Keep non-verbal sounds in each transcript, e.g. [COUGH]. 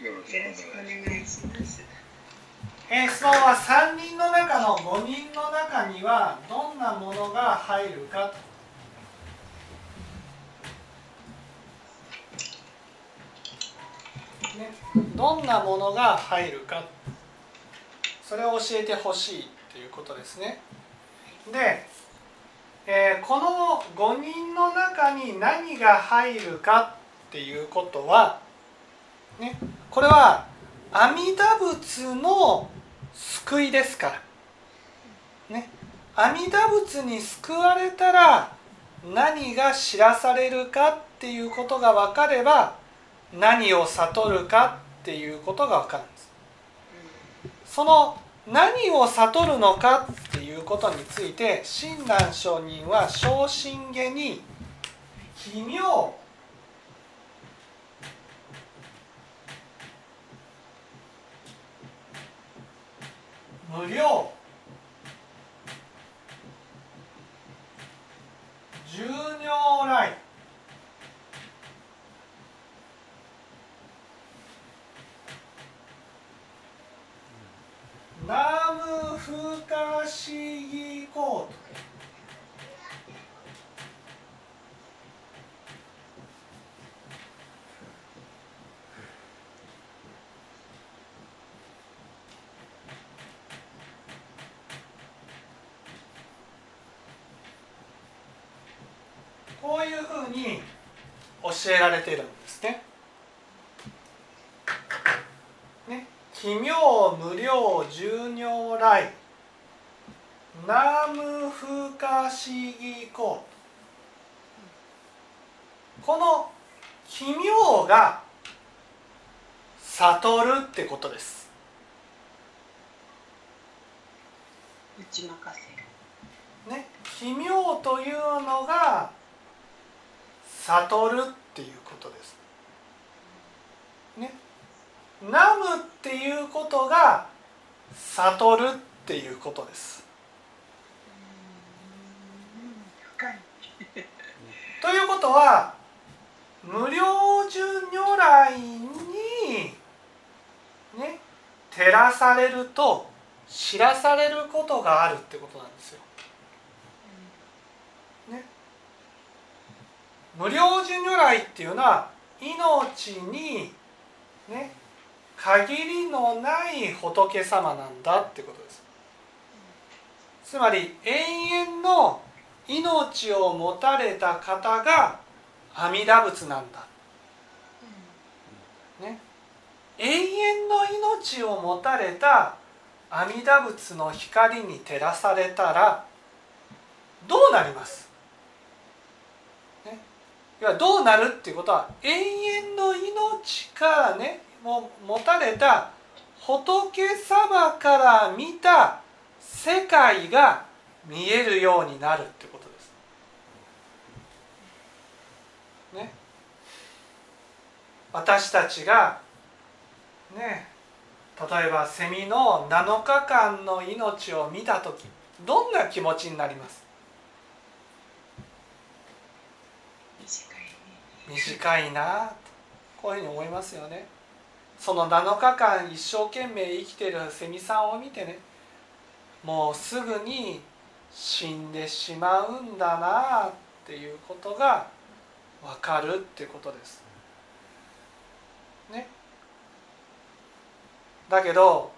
よろしくお願いします。えー質問は3人の中の5人の中にはどんなものが入るかと。ね、どんなものが入るか。それを教えてほしいということですね。で、えーこの5人の中に何が入るかっていうことは、ね、これは阿弥陀仏の救いですから、ね、阿弥陀仏に救われたら何が知らされるかっていうことが分かれば何を悟るかっていうことが分かるんです。その何を悟るのかっていうことについて親鸞上人は昇進下に奇妙無料。十尿来。ナム不可思議コートこういうふうに教えられているんですね。ね奇妙無量十如来。ナム不可思議コこの奇妙が悟るってことです。打ち任せね奇妙というのが悟るっていうことです。ね。ナムっていうことが悟るっていうことです。ということは無料寿如来にね照らされると知らされることがあるってことなんですよ。無料寿如来っていうのは命にね限りのない仏様なんだってことです。つまり永遠の命を持たれた方が阿弥陀仏なんだ、ね、永遠の命を持たれた阿弥陀仏の光に照らされたらどうなります、いやどうなるっていうことは永遠の命からねも持たれた仏様から見た世界が見えるようになるってことです。ね、私たちがね例えばセミの7日間の命を見た時どんな気持ちになります短いね短いなこういうふうに思いますよねその7日間一生懸命生きてるセミさんを見てねもうすぐに死んでしまうんだなっていうことが分かるっていうことです。ね。だけど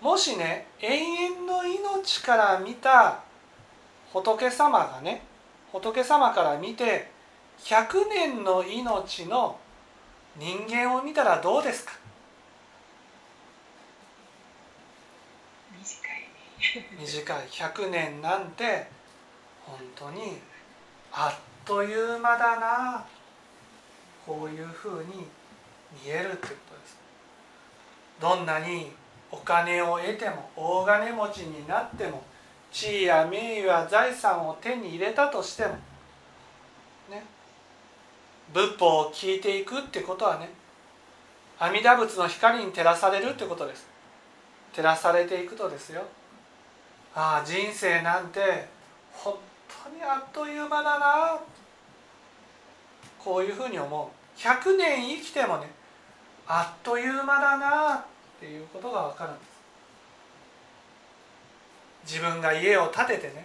もしね永遠の命から見た仏様がね仏様から見て100年の命の人間を見たらどうですか？短いね。短い。100年なんて本当にあっという間だな。こういうふうに見えるってことです。どんなにお金を得ても大金持ちになっても地位や名誉や財産を手に入れたとしてもね仏法を聞いていくってことはね阿弥陀仏の光に照らされるってことです。照らされていくとですよ。ああ人生なんて本当にあっという間だな。こういうふうに思う。100年生きてもねあっという間だな。っていうことが分かるんです。自分が家を建ててね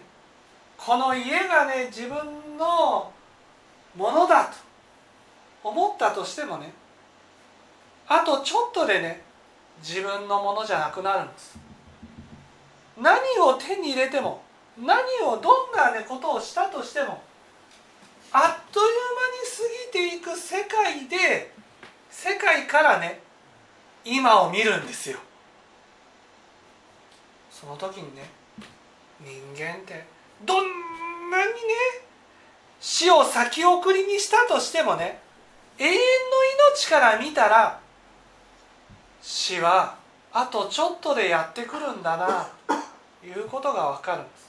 この家がね自分のものだと。思ったとしてもねあとちょっとでね自分のものじゃなくなるんです。何を手に入れても何をどんな、ね、ことをしたとしてもあっという間に過ぎていく世界で世界からね今を見るんですよ。その時にね人間ってどんなにね死を先送りにしたとしてもね永遠の命から見たら死はあとちょっとでやってくるんだなということが分かるんです。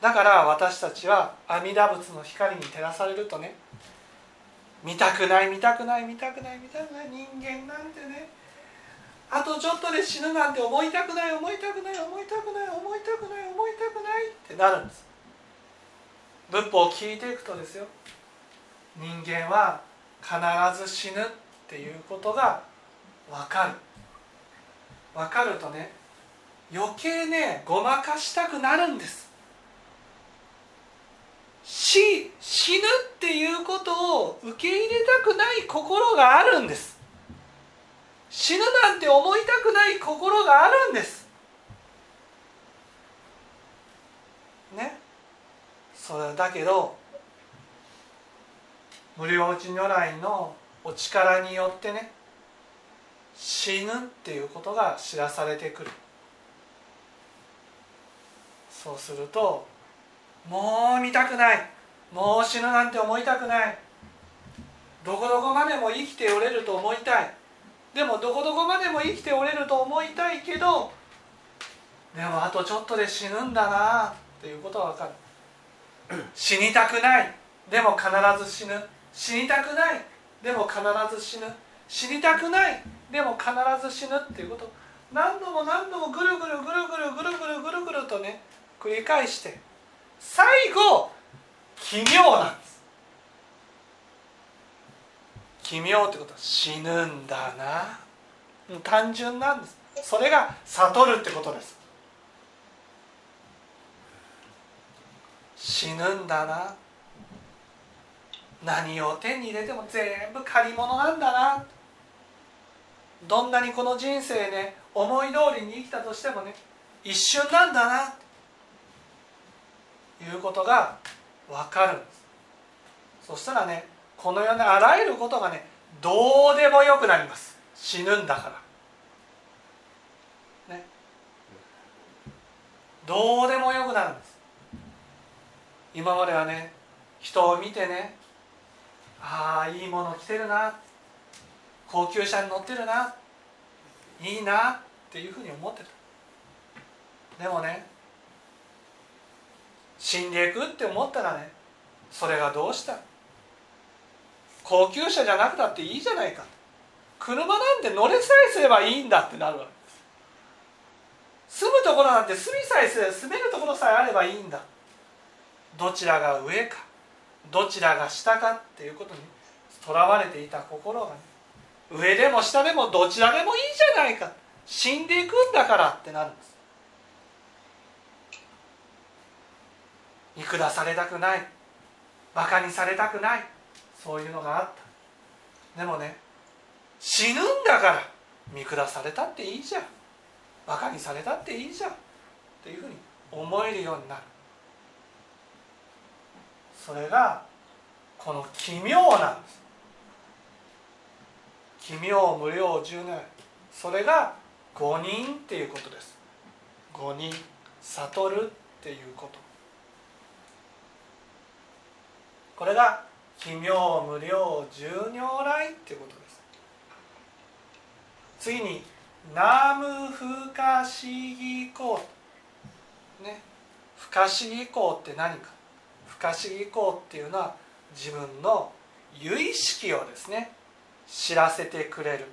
だから私たちは阿弥陀仏の光に照らされるとね見たくない見たくない見たくない見たくない人間なんてねあとちょっとで死ぬなんて思いたくない思いたくない思いたくない思いたくない思いたくないってなるんです。仏法を聞いていくとですよ人間は必ず死ぬっていうことが分かる。分かるとね余計ねごまかしたくなるんです。死死ぬっていうことを受け入れたくない心があるんです。死ぬなんて思いたくない心があるんです。ね。それだけど無料内如来のお力によってね死ぬっていうことが知らされてくる。そうするともう見たくない。もう死ぬなんて思いたくない。どこどこまでも生きておれると思いたい。でもどこどこまでも生きておれると思いたいけどでもあとちょっとで死ぬんだなっていうことは分かる。死にたくない。でも必ず死ぬ。死にたくないでも必ず死ぬ。死にたくないでも必ず死ぬっていうこと。何度も何度もぐるぐるぐるぐるぐるぐるぐるぐるとね繰り返して最後奇妙なんです。奇妙ってことは死ぬんだな。単純なんです。それが悟るってことです。死ぬんだな。何を手に入れても全部借り物なんだな。どんなにこの人生ね思い通りに生きたとしてもね一瞬なんだな。いうことが分かる。んですそしたらねこの世のあらゆることがねどうでもよくなります。死ぬんだから。ね。どうでもよくなるんです。今まではね人を見てねああいいもの着てるな。高級車に乗ってるな。いいなっていうふうに思ってた。でもね死んでいくって思ったらねそれがどうした？高級車じゃなくたっていいじゃないか。車なんて乗れさえすればいいんだってなるわけ。です住むところなんて住みさえすれば住めるところさえあればいいんだ。どちらが上か。どちらが下かっていうことにとらわれていた心がね上でも下でもどちらでもいいじゃないか。死んでいくんだからってなるんです。見下されたくない。バカにされたくない。そういうのがあった。でもね死ぬんだから見下されたっていいじゃん。バカにされたっていいじゃん。っていうふうに思えるようになる。それがこの奇妙なんです。奇妙無量十年。それが五人っていうことです。五人悟るっていうこと。これが奇妙無量十如来っていうことです。次に南無不可思議行ね。不可思議行って何か。不可思議行っていうのは自分の由意識をですね知らせてくれる。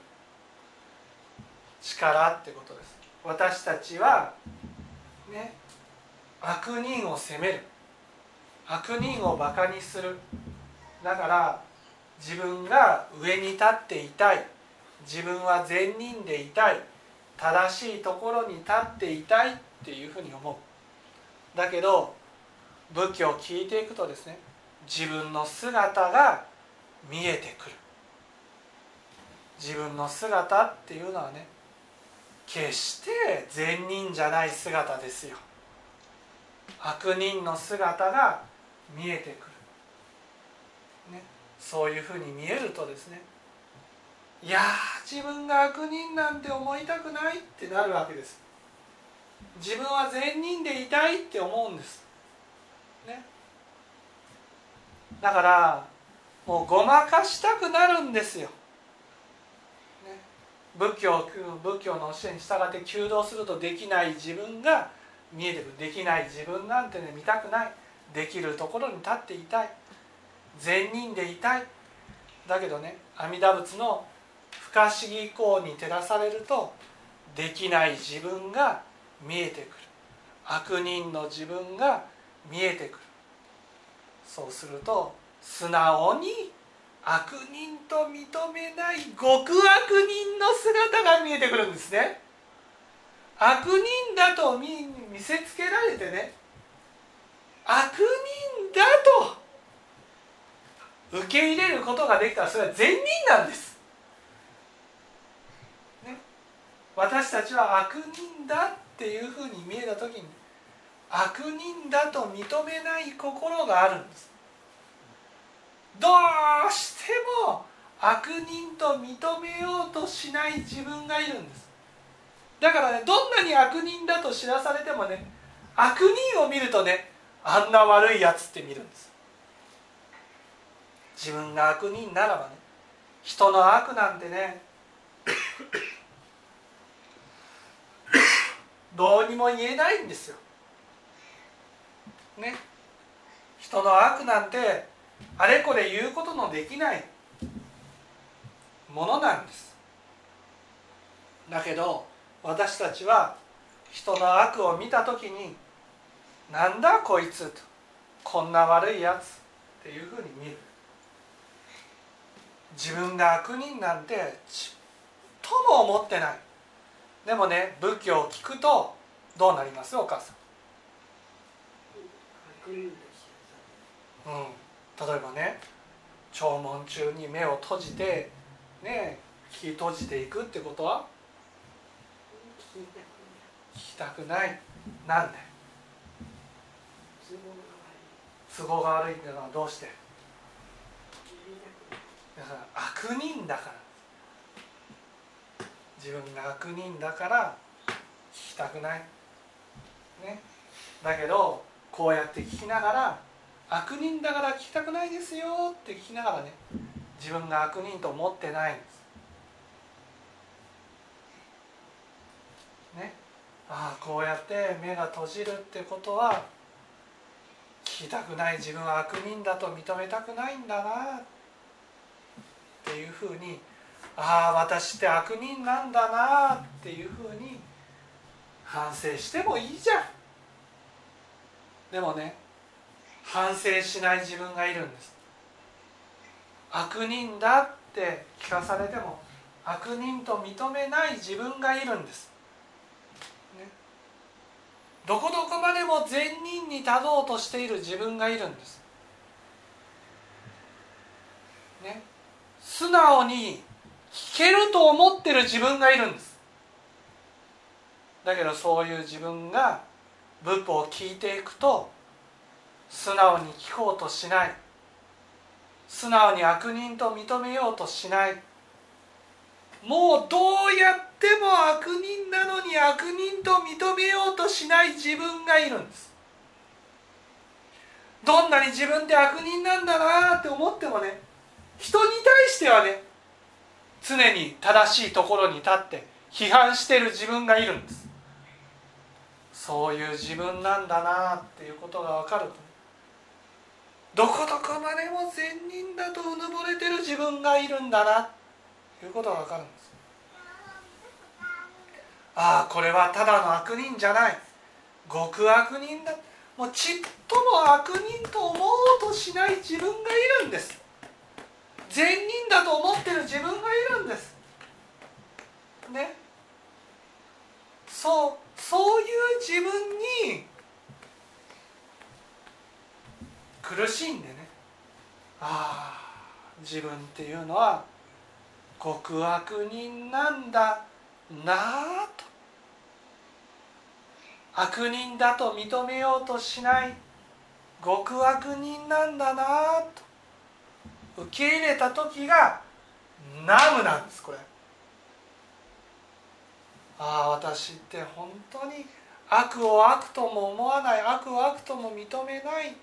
力ってことです。私たちはね悪人を責める。悪人をバカにする。だから自分が上に立っていたい。自分は善人でいたい。正しいところに立っていたいっていうふうに思う。だけど仏教を聞いていくとですね自分の姿が見えてくる。自分の姿っていうのはね決して善人じゃない姿ですよ。悪人の姿が見えてくる、ね、そういうふうに見えるとですねいや自分が悪人なんて思いたくないってなるわけです。自分は善人でいたいって思うんです。ね。だからもうごまかしたくなるんですよ、ね、仏教仏教の教えに従って求道するとできない自分が見えてくる。できない。自分なんてね見たくない。できるところに立っていたい。善人でいたい。だけどね阿弥陀仏の不可思議行に照らされるとできない自分が見えてくる。悪人の自分が見えてくる。そうすると素直に悪人と認めない極悪人の姿が見えてくるんですね。悪人だと見せつけられてね悪人だと受け入れることができたらそれは善人なんです、ね、私たちは悪人だっていうふうに見えた時に悪人だと認めない心があるんです。どうしても悪人と認めようとしない自分がいるんです。だからねどんなに悪人だと知らされてもね悪人を見るとねあんな悪いやつって見るんです。自分が悪人ならばね人の悪なんてね [LAUGHS] どうにも言えないんですよ。ね。人の悪なんてあれこれ言うことのできない。ものなんです。だけど私たちは人の悪を見た時に「なんだこいつ」と「こんな悪いやつ」っていうふうに見る。自分が悪人なんてちっとも思ってない。でもね仏教を聞くとどうなりますお母さん。うん。例えばね弔問中に目を閉じてね聞き閉じていくってことは？聞きたくない。なんで？都合が悪いっていうのはどうして？だから悪人だから。自分が悪人だから聞きたくない。ね。だけどこうやって聞きながら悪人だから聞きたくないですよって聞きながらね自分が悪人と思ってないんです。ね、ああこうやって目が閉じるってことは聞きたくない自分は悪人だと認めたくないんだなっていうふうにああ私って悪人なんだなっていうふうに反省してもいいじゃん。でもね反省しない自分がいるんです。悪人だって聞かされても悪人と認めない自分がいるんです、ね、どこどこまでも善人に立とうとしている自分がいるんです。ね。素直に聞けると思ってる自分がいるんです。だけどそういう自分が仏法を聞いていくと素直に聞こうとしない。素直に悪人と認めようとしない。もうどうやっても悪人なのに悪人と認めようとしない自分がいるんです。どんなに自分って悪人なんだなって思ってもね人に対してはね常に正しいところに立って批判してる自分がいるんです。そういう自分なんだなっていうことが分かると。どこどこまでも善人だとうぬぼれてる自分がいるんだなということが分かるんです。ああこれはただの悪人じゃない。極悪人だ。もうちっとも悪人と思おうとしない自分がいるんです。善人だと思ってる自分がいるんです。ね。そうそういう自分に苦しんでね。ああ自分っていうのは極悪人なんだなあと。悪人だと認めようとしない極悪人なんだなあと。受け入れた時がナムなんですこれ。ああ私って本当に悪を悪とも思わない悪を悪とも認めない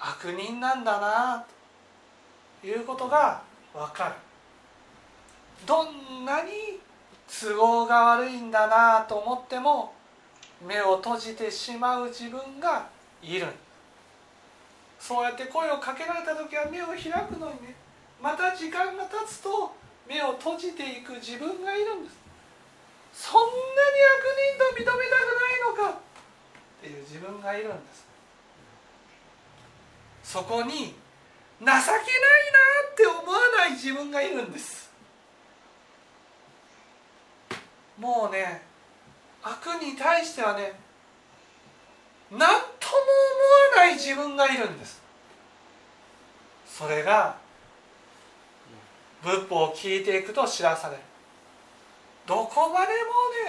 悪人なんだなということが分かる。どんなに都合が悪いんだなと思っても目を閉じてしまう自分がいる。そうやって声をかけられた時は目を開くのにね。また時間が経つと目を閉じていく自分がいるんです。そんなに悪人と認めたくないのか？っていう自分がいるんです。そこに情けないなって思わない自分がいるんです。もうね悪に対してはね何とも思わない自分がいるんです。それが仏法を聞いていくと知らされる。どこまで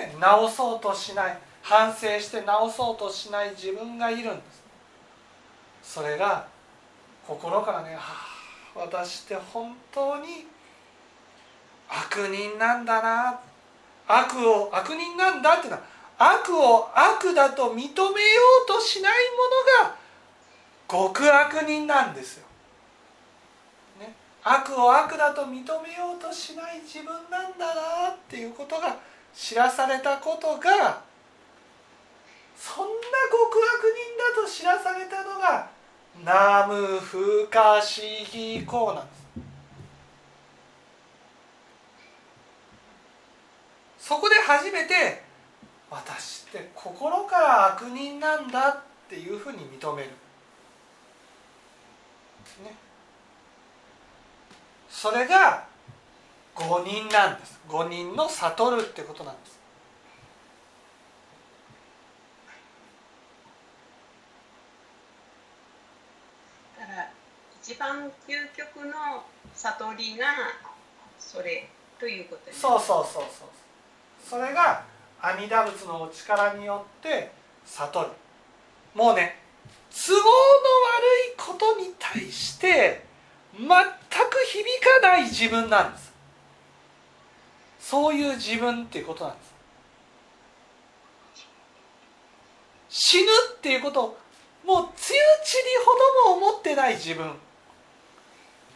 もね直そうとしない反省して直そうとしない自分がいるんですそれが心からね、はあ、私って本当に悪人なんだな悪を悪人なんだっていうのは悪を悪だと認めようとしないものが極悪人なんですよ。悪を悪だと認めようとしない自分なんだなっていうことが知らされたことがそんな極悪人だと知らされたのがナム不可思議こうなんです。そこで初めて私って心から悪人なんだっていうふうに認める、ね、それが五人なんです。五人の悟るってことなんです。だから一番究極の悟りがそれということですそうそうそうそう。それが阿弥陀仏のお力によって悟る。もうね都合の悪いことに対して全く響かない自分なんです。そういう自分っていうことなんです。死ぬっていうことをもうつゆちりほども思ってない自分。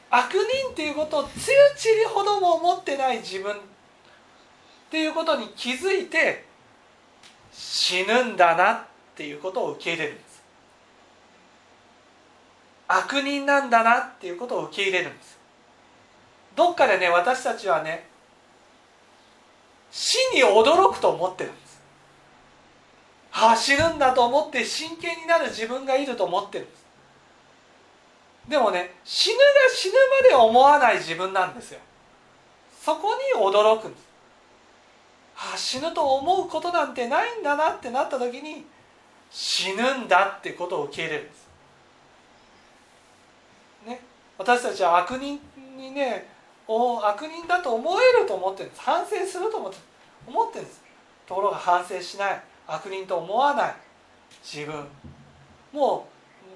悪人っていうことをつゆちりほども思ってない自分っていうことに気づいて死ぬんだなっていうことを受け入れる。んです悪人なんだなっていうことを受け入れるんです。どっかでね私たちはね死に驚くと思ってるんです。ああ死ぬんだと思って真剣になる自分がいると思ってるんです。でもね死ぬが死ぬまで思わない自分なんですよ。そこに驚くんです。ああ死ぬと思うことなんてないんだなってなった時に死ぬんだってことを受け入れるんですね私たちは悪人にねお悪人だと思えると思ってるんです。反省すると思って思ってるんです。ところが反省しない。悪人と思わない。自分。も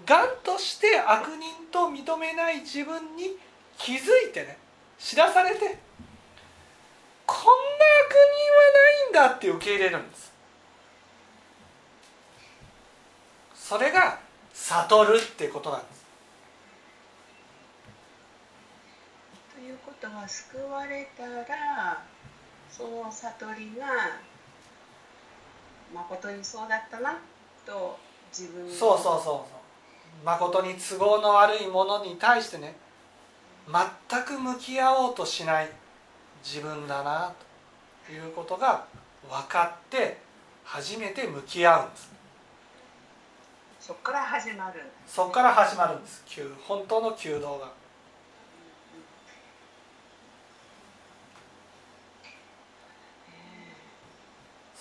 うがんとして悪人と認めない自分に気づいてね。知らされて。こんな悪人はないんだって受け入れるんです。それが悟るってことなんです。ということは救われたらその悟りが誠にそうだったなと自分そうそうそうそう。誠に都合の悪いものに対してね全く向き合おうとしない自分だなということが分かって初めて向き合うんです。そこから始まる。そこから始まるんです。求本当の求道が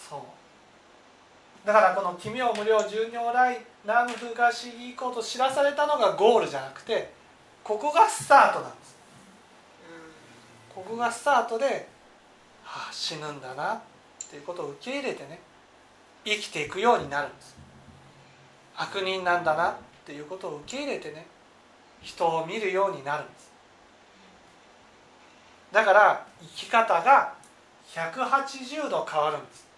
そうだからこの奇妙無料十如来南無東以降と知らされたのがゴールじゃなくてここがスタートなんです。ここがスタートで、はあ、死ぬんだなっていうことを受け入れてね生きていくようになるんです。悪人なんだなっていうことを受け入れてね人を見るようになるんです。だから生き方が180度変わるんです。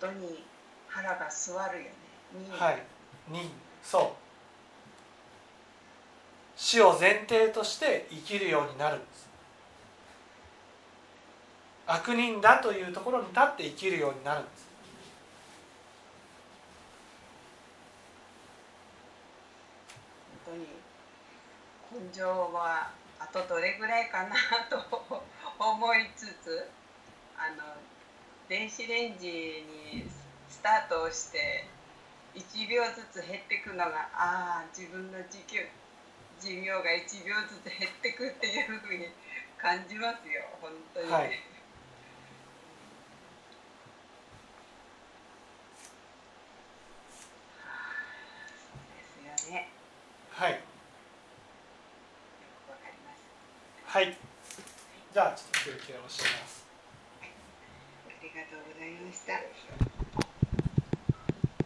当に腹が据わるよね。はい。にそう。死を前提として生きるようになるんです。悪人だというところに立って生きるようになるんです。本当に根性はあとどれぐらいかなと思いつつあの電子レンジにスタートをして1秒ずつ減っていくのがああ自分の時給寿命が1秒ずつ減っていくっていうふうに感じますよ本当に、はい。そうですよね。はい。よくわかります。はい。じゃあちょっと休憩をしますあ